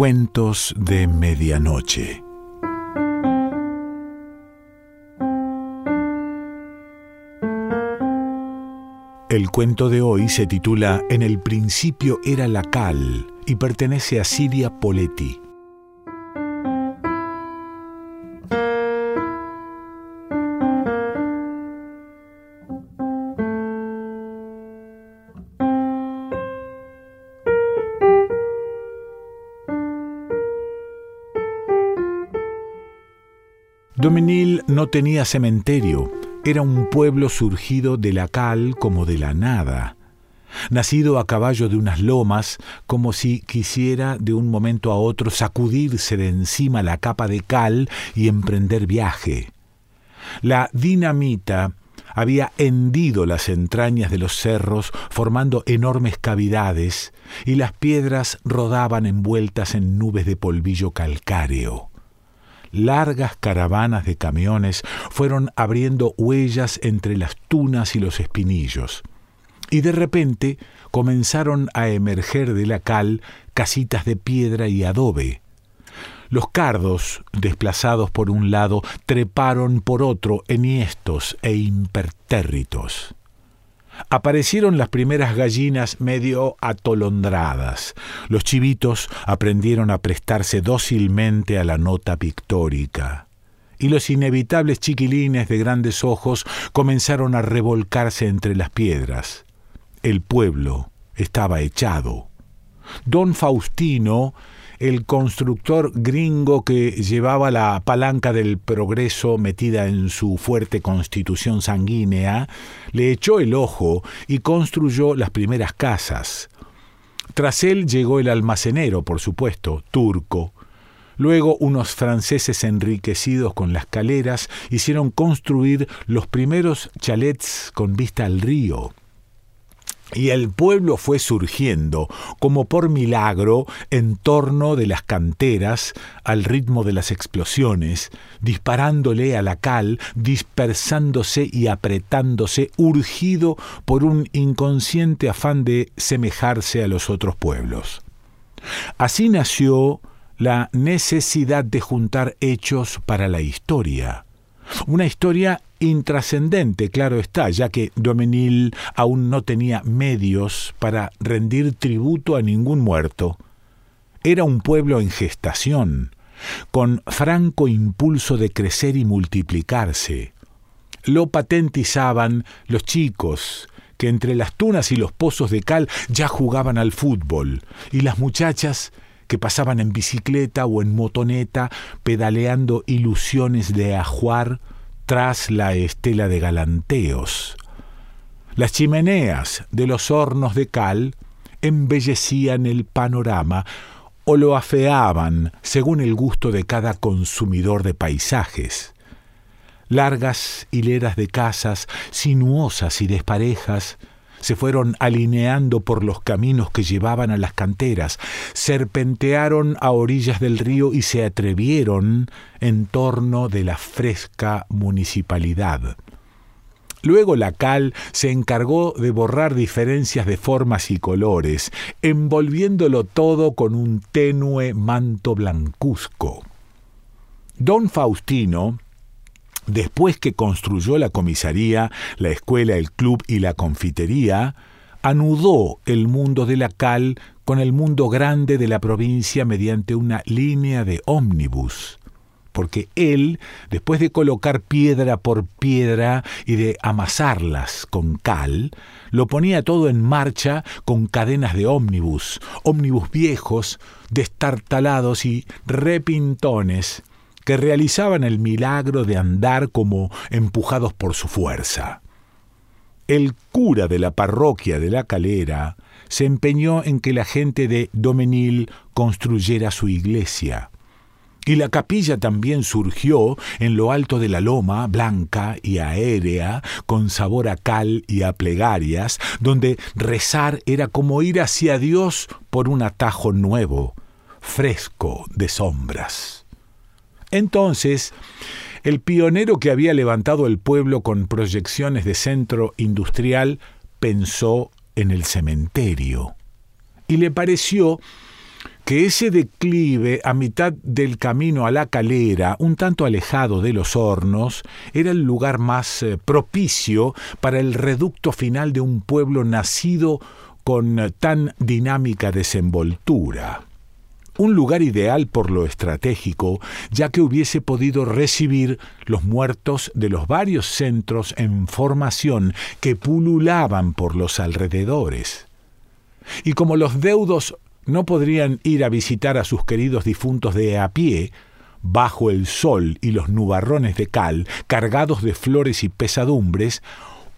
Cuentos de Medianoche. El cuento de hoy se titula En el principio era la cal y pertenece a Siria Poletti. Domenil no tenía cementerio, era un pueblo surgido de la cal como de la nada, nacido a caballo de unas lomas, como si quisiera de un momento a otro sacudirse de encima la capa de cal y emprender viaje. La dinamita había hendido las entrañas de los cerros, formando enormes cavidades, y las piedras rodaban envueltas en nubes de polvillo calcáreo largas caravanas de camiones fueron abriendo huellas entre las tunas y los espinillos. Y de repente comenzaron a emerger de la cal casitas de piedra y adobe. Los cardos, desplazados por un lado, treparon por otro enhiestos e impertérritos aparecieron las primeras gallinas medio atolondradas. Los chivitos aprendieron a prestarse dócilmente a la nota pictórica. Y los inevitables chiquilines de grandes ojos comenzaron a revolcarse entre las piedras. El pueblo estaba echado. Don Faustino el constructor gringo que llevaba la palanca del progreso metida en su fuerte constitución sanguínea, le echó el ojo y construyó las primeras casas. Tras él llegó el almacenero, por supuesto, turco. Luego unos franceses enriquecidos con las caleras hicieron construir los primeros chalets con vista al río. Y el pueblo fue surgiendo, como por milagro, en torno de las canteras, al ritmo de las explosiones, disparándole a la cal, dispersándose y apretándose, urgido por un inconsciente afán de semejarse a los otros pueblos. Así nació la necesidad de juntar hechos para la historia. Una historia intrascendente, claro está, ya que Domenil aún no tenía medios para rendir tributo a ningún muerto. Era un pueblo en gestación, con franco impulso de crecer y multiplicarse. Lo patentizaban los chicos, que entre las tunas y los pozos de cal ya jugaban al fútbol, y las muchachas que pasaban en bicicleta o en motoneta pedaleando ilusiones de ajuar tras la estela de galanteos. Las chimeneas de los hornos de cal embellecían el panorama o lo afeaban según el gusto de cada consumidor de paisajes. Largas hileras de casas, sinuosas y desparejas, se fueron alineando por los caminos que llevaban a las canteras, serpentearon a orillas del río y se atrevieron en torno de la fresca municipalidad. Luego la cal se encargó de borrar diferencias de formas y colores, envolviéndolo todo con un tenue manto blancuzco. Don Faustino, Después que construyó la comisaría, la escuela, el club y la confitería, anudó el mundo de la cal con el mundo grande de la provincia mediante una línea de ómnibus. Porque él, después de colocar piedra por piedra y de amasarlas con cal, lo ponía todo en marcha con cadenas de ómnibus, ómnibus viejos, destartalados y repintones, que realizaban el milagro de andar como empujados por su fuerza. El cura de la parroquia de la Calera se empeñó en que la gente de Domenil construyera su iglesia. Y la capilla también surgió en lo alto de la loma, blanca y aérea, con sabor a cal y a plegarias, donde rezar era como ir hacia Dios por un atajo nuevo, fresco de sombras. Entonces, el pionero que había levantado el pueblo con proyecciones de centro industrial pensó en el cementerio. Y le pareció que ese declive a mitad del camino a la calera, un tanto alejado de los hornos, era el lugar más eh, propicio para el reducto final de un pueblo nacido con tan dinámica desenvoltura un lugar ideal por lo estratégico, ya que hubiese podido recibir los muertos de los varios centros en formación que pululaban por los alrededores. Y como los deudos no podrían ir a visitar a sus queridos difuntos de a pie, bajo el sol y los nubarrones de cal, cargados de flores y pesadumbres,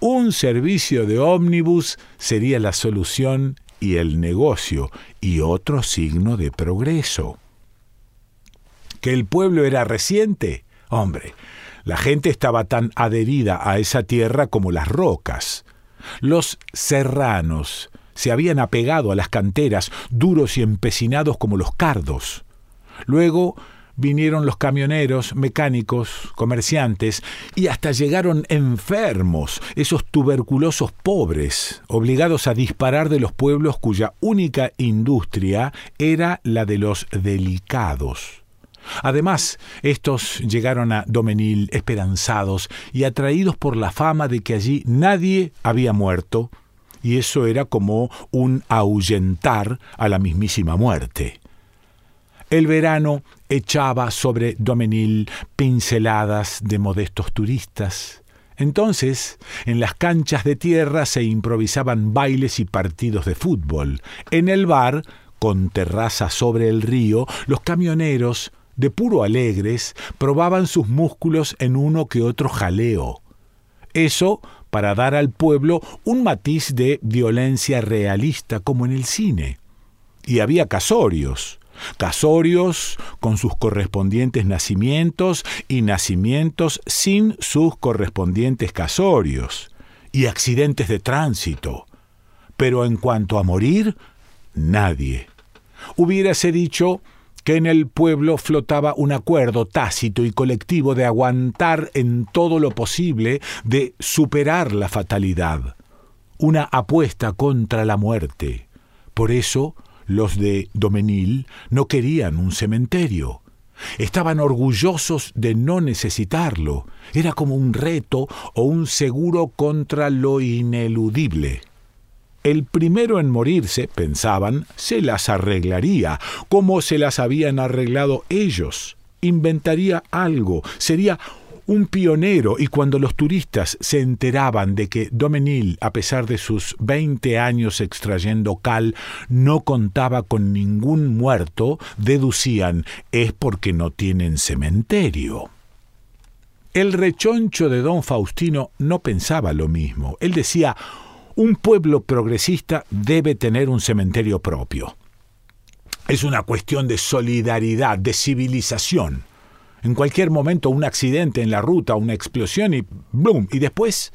un servicio de ómnibus sería la solución y el negocio y otro signo de progreso. ¿Que el pueblo era reciente? Hombre, la gente estaba tan adherida a esa tierra como las rocas. Los serranos se habían apegado a las canteras, duros y empecinados como los cardos. Luego vinieron los camioneros, mecánicos, comerciantes, y hasta llegaron enfermos, esos tuberculosos pobres, obligados a disparar de los pueblos cuya única industria era la de los delicados. Además, estos llegaron a Domenil esperanzados y atraídos por la fama de que allí nadie había muerto, y eso era como un ahuyentar a la mismísima muerte. El verano echaba sobre Domenil pinceladas de modestos turistas. Entonces, en las canchas de tierra se improvisaban bailes y partidos de fútbol. En el bar, con terraza sobre el río, los camioneros, de puro alegres, probaban sus músculos en uno que otro jaleo. Eso para dar al pueblo un matiz de violencia realista como en el cine. Y había casorios, casorios con sus correspondientes nacimientos y nacimientos sin sus correspondientes casorios, y accidentes de tránsito. Pero en cuanto a morir, nadie. Hubiérase dicho que en el pueblo flotaba un acuerdo tácito y colectivo de aguantar en todo lo posible, de superar la fatalidad, una apuesta contra la muerte. Por eso, los de Domenil no querían un cementerio. Estaban orgullosos de no necesitarlo. Era como un reto o un seguro contra lo ineludible. El primero en morirse, pensaban, se las arreglaría, como se las habían arreglado ellos. Inventaría algo, sería un pionero y cuando los turistas se enteraban de que Domenil, a pesar de sus 20 años extrayendo cal, no contaba con ningún muerto, deducían es porque no tienen cementerio. El rechoncho de don Faustino no pensaba lo mismo. Él decía, un pueblo progresista debe tener un cementerio propio. Es una cuestión de solidaridad, de civilización. En cualquier momento un accidente en la ruta, una explosión y ¡blum! Y después...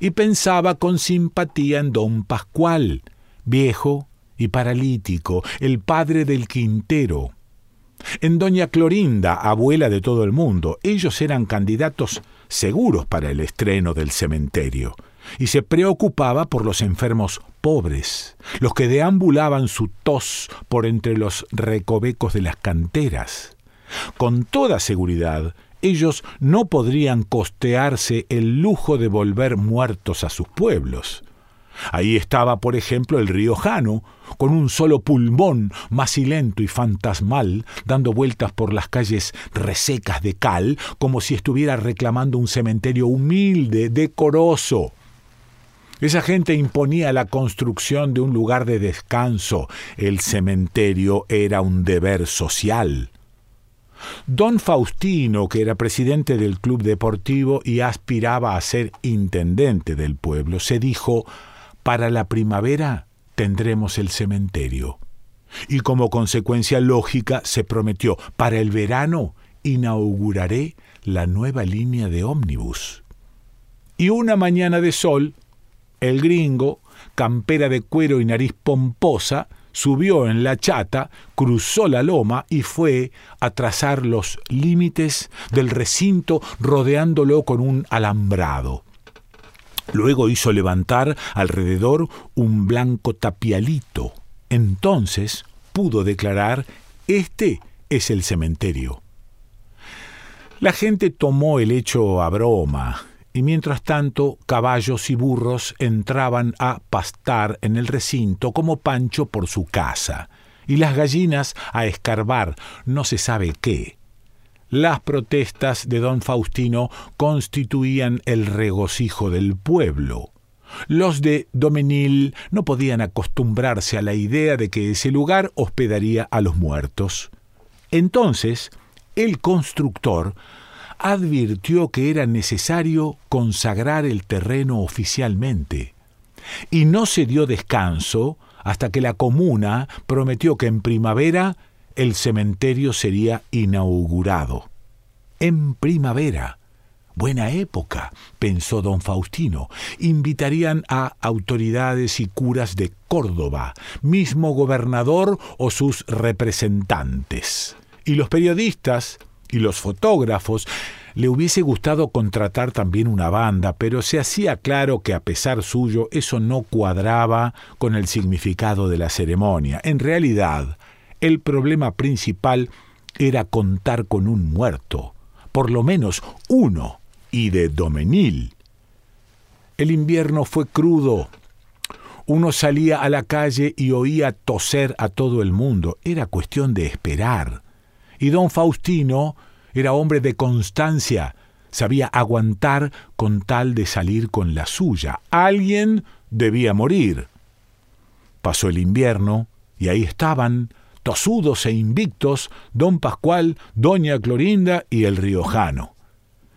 Y pensaba con simpatía en don Pascual, viejo y paralítico, el padre del Quintero. En doña Clorinda, abuela de todo el mundo, ellos eran candidatos seguros para el estreno del cementerio, y se preocupaba por los enfermos pobres, los que deambulaban su tos por entre los recovecos de las canteras. Con toda seguridad, ellos no podrían costearse el lujo de volver muertos a sus pueblos. Ahí estaba, por ejemplo, el río Jano, con un solo pulmón macilento y fantasmal, dando vueltas por las calles resecas de cal, como si estuviera reclamando un cementerio humilde, decoroso. Esa gente imponía la construcción de un lugar de descanso. El cementerio era un deber social. Don Faustino, que era presidente del club deportivo y aspiraba a ser intendente del pueblo, se dijo, para la primavera tendremos el cementerio. Y como consecuencia lógica se prometió, para el verano inauguraré la nueva línea de ómnibus. Y una mañana de sol, el gringo, campera de cuero y nariz pomposa, subió en la chata, cruzó la loma y fue a trazar los límites del recinto rodeándolo con un alambrado. Luego hizo levantar alrededor un blanco tapialito. Entonces, pudo declarar, este es el cementerio. La gente tomó el hecho a broma, y mientras tanto caballos y burros entraban a pastar en el recinto como Pancho por su casa, y las gallinas a escarbar no se sabe qué. Las protestas de don Faustino constituían el regocijo del pueblo. Los de Domenil no podían acostumbrarse a la idea de que ese lugar hospedaría a los muertos. Entonces, el constructor advirtió que era necesario consagrar el terreno oficialmente, y no se dio descanso hasta que la comuna prometió que en primavera el cementerio sería inaugurado. En primavera. Buena época, pensó don Faustino. Invitarían a autoridades y curas de Córdoba, mismo gobernador o sus representantes. Y los periodistas y los fotógrafos le hubiese gustado contratar también una banda, pero se hacía claro que a pesar suyo eso no cuadraba con el significado de la ceremonia. En realidad, el problema principal era contar con un muerto, por lo menos uno, y de Domenil. El invierno fue crudo. Uno salía a la calle y oía toser a todo el mundo. Era cuestión de esperar. Y don Faustino era hombre de constancia, sabía aguantar con tal de salir con la suya. Alguien debía morir. Pasó el invierno y ahí estaban, tosudos e invictos, don Pascual, doña Clorinda y el riojano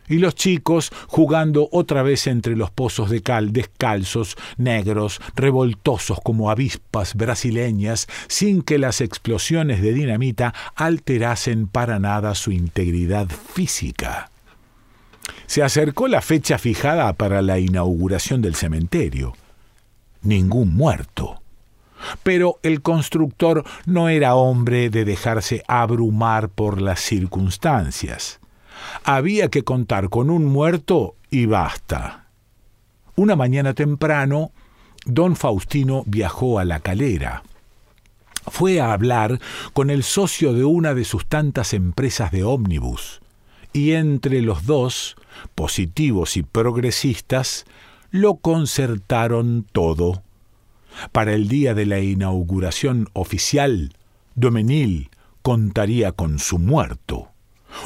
y los chicos jugando otra vez entre los pozos de cal, descalzos, negros, revoltosos como avispas brasileñas, sin que las explosiones de dinamita alterasen para nada su integridad física. Se acercó la fecha fijada para la inauguración del cementerio. Ningún muerto. Pero el constructor no era hombre de dejarse abrumar por las circunstancias. Había que contar con un muerto y basta. Una mañana temprano, don Faustino viajó a la calera. Fue a hablar con el socio de una de sus tantas empresas de ómnibus, y entre los dos, positivos y progresistas, lo concertaron todo. Para el día de la inauguración oficial, Domenil contaría con su muerto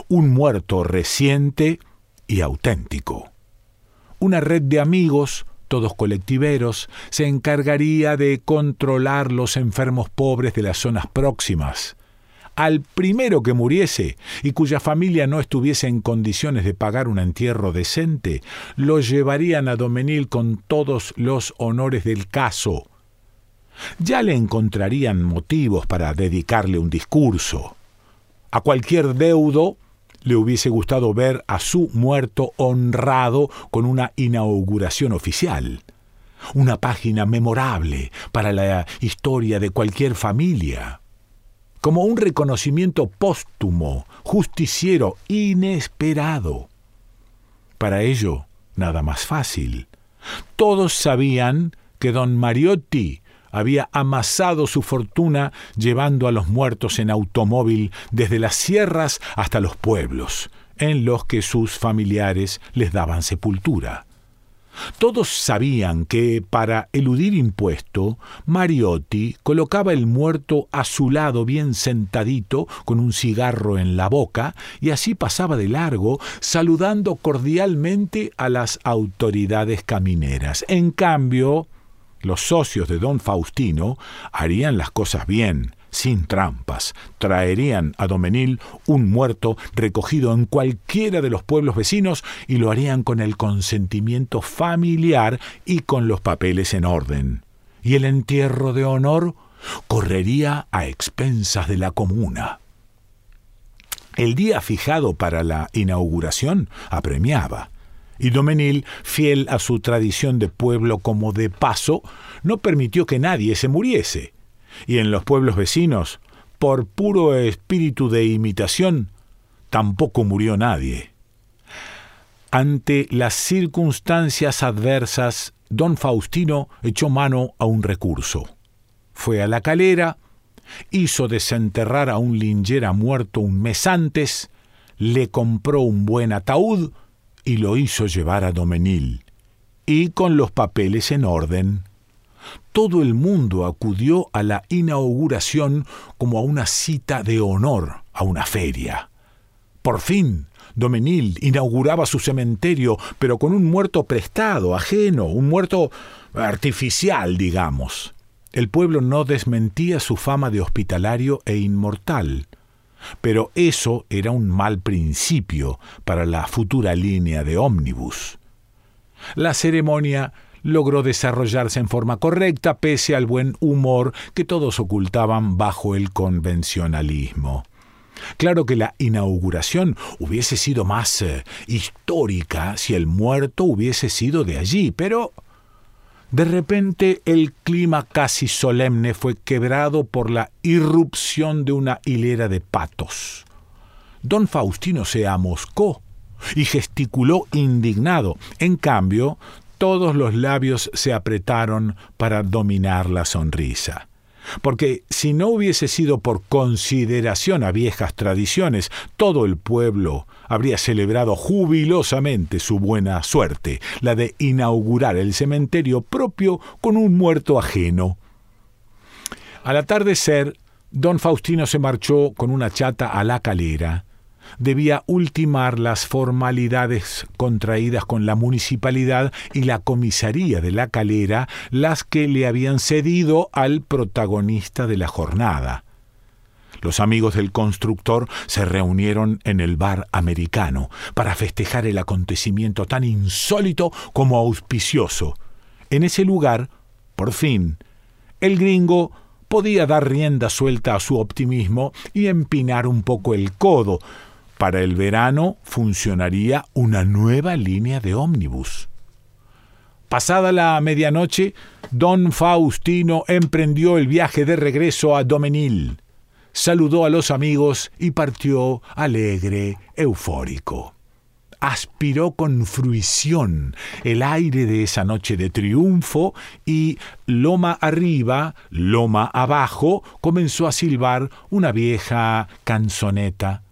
un muerto reciente y auténtico. Una red de amigos, todos colectiveros, se encargaría de controlar los enfermos pobres de las zonas próximas. Al primero que muriese y cuya familia no estuviese en condiciones de pagar un entierro decente, lo llevarían a Domenil con todos los honores del caso. Ya le encontrarían motivos para dedicarle un discurso. A cualquier deudo le hubiese gustado ver a su muerto honrado con una inauguración oficial. Una página memorable para la historia de cualquier familia. Como un reconocimiento póstumo, justiciero, inesperado. Para ello, nada más fácil. Todos sabían que don Mariotti había amasado su fortuna llevando a los muertos en automóvil desde las sierras hasta los pueblos, en los que sus familiares les daban sepultura. Todos sabían que, para eludir impuesto, Mariotti colocaba el muerto a su lado bien sentadito, con un cigarro en la boca, y así pasaba de largo, saludando cordialmente a las autoridades camineras. En cambio, los socios de don Faustino harían las cosas bien, sin trampas, traerían a Domenil un muerto recogido en cualquiera de los pueblos vecinos y lo harían con el consentimiento familiar y con los papeles en orden. Y el entierro de honor correría a expensas de la comuna. El día fijado para la inauguración apremiaba y Domenil, fiel a su tradición de pueblo como de paso, no permitió que nadie se muriese. Y en los pueblos vecinos, por puro espíritu de imitación, tampoco murió nadie. Ante las circunstancias adversas, don Faustino echó mano a un recurso. Fue a la calera hizo desenterrar a un lingera muerto un mes antes, le compró un buen ataúd y lo hizo llevar a Domenil, y con los papeles en orden. Todo el mundo acudió a la inauguración como a una cita de honor, a una feria. Por fin, Domenil inauguraba su cementerio, pero con un muerto prestado, ajeno, un muerto artificial, digamos. El pueblo no desmentía su fama de hospitalario e inmortal, pero eso era un mal principio para la futura línea de ómnibus. La ceremonia logró desarrollarse en forma correcta pese al buen humor que todos ocultaban bajo el convencionalismo. Claro que la inauguración hubiese sido más eh, histórica si el muerto hubiese sido de allí, pero de repente el clima casi solemne fue quebrado por la irrupción de una hilera de patos. Don Faustino se amoscó y gesticuló indignado. En cambio, todos los labios se apretaron para dominar la sonrisa porque si no hubiese sido por consideración a viejas tradiciones, todo el pueblo habría celebrado jubilosamente su buena suerte, la de inaugurar el cementerio propio con un muerto ajeno. Al atardecer, don Faustino se marchó con una chata a la calera, debía ultimar las formalidades contraídas con la municipalidad y la comisaría de la calera, las que le habían cedido al protagonista de la jornada. Los amigos del constructor se reunieron en el bar americano para festejar el acontecimiento tan insólito como auspicioso. En ese lugar, por fin, el gringo podía dar rienda suelta a su optimismo y empinar un poco el codo, para el verano funcionaría una nueva línea de ómnibus. Pasada la medianoche, don Faustino emprendió el viaje de regreso a Domenil. Saludó a los amigos y partió alegre, eufórico. Aspiró con fruición el aire de esa noche de triunfo y, loma arriba, loma abajo, comenzó a silbar una vieja canzoneta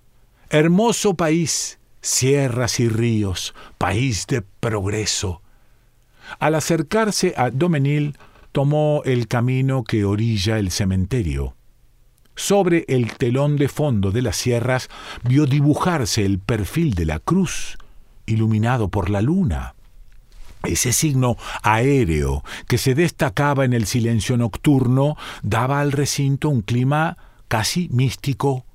Hermoso país, sierras y ríos, país de progreso. Al acercarse a Domenil, tomó el camino que orilla el cementerio. Sobre el telón de fondo de las sierras vio dibujarse el perfil de la cruz, iluminado por la luna. Ese signo aéreo que se destacaba en el silencio nocturno daba al recinto un clima casi místico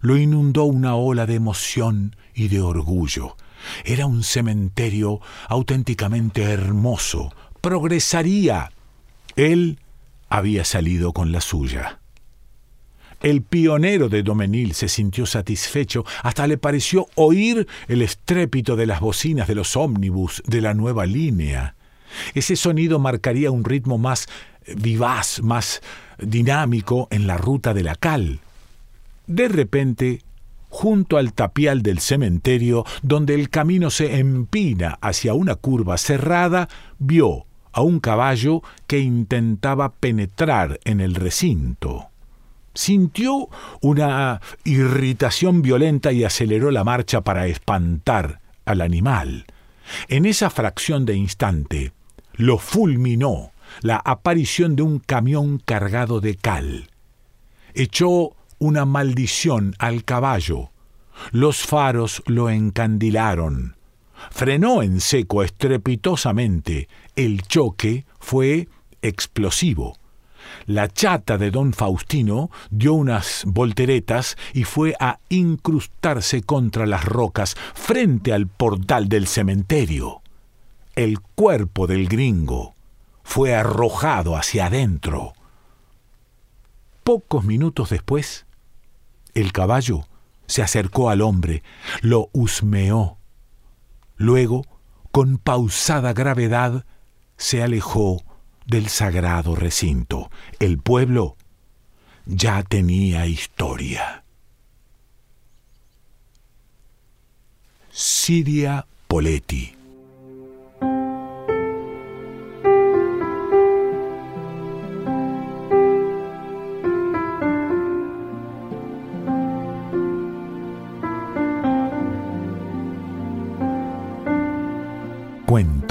lo inundó una ola de emoción y de orgullo. Era un cementerio auténticamente hermoso. Progresaría. Él había salido con la suya. El pionero de Domenil se sintió satisfecho, hasta le pareció oír el estrépito de las bocinas de los ómnibus de la nueva línea. Ese sonido marcaría un ritmo más vivaz, más dinámico en la ruta de la cal. De repente, junto al tapial del cementerio, donde el camino se empina hacia una curva cerrada, vio a un caballo que intentaba penetrar en el recinto. Sintió una irritación violenta y aceleró la marcha para espantar al animal. En esa fracción de instante lo fulminó la aparición de un camión cargado de cal. Echó una maldición al caballo. Los faros lo encandilaron. Frenó en seco estrepitosamente. El choque fue explosivo. La chata de don Faustino dio unas volteretas y fue a incrustarse contra las rocas frente al portal del cementerio. El cuerpo del gringo fue arrojado hacia adentro. Pocos minutos después, el caballo se acercó al hombre, lo husmeó. Luego, con pausada gravedad, se alejó del sagrado recinto. El pueblo ya tenía historia. Siria Poletti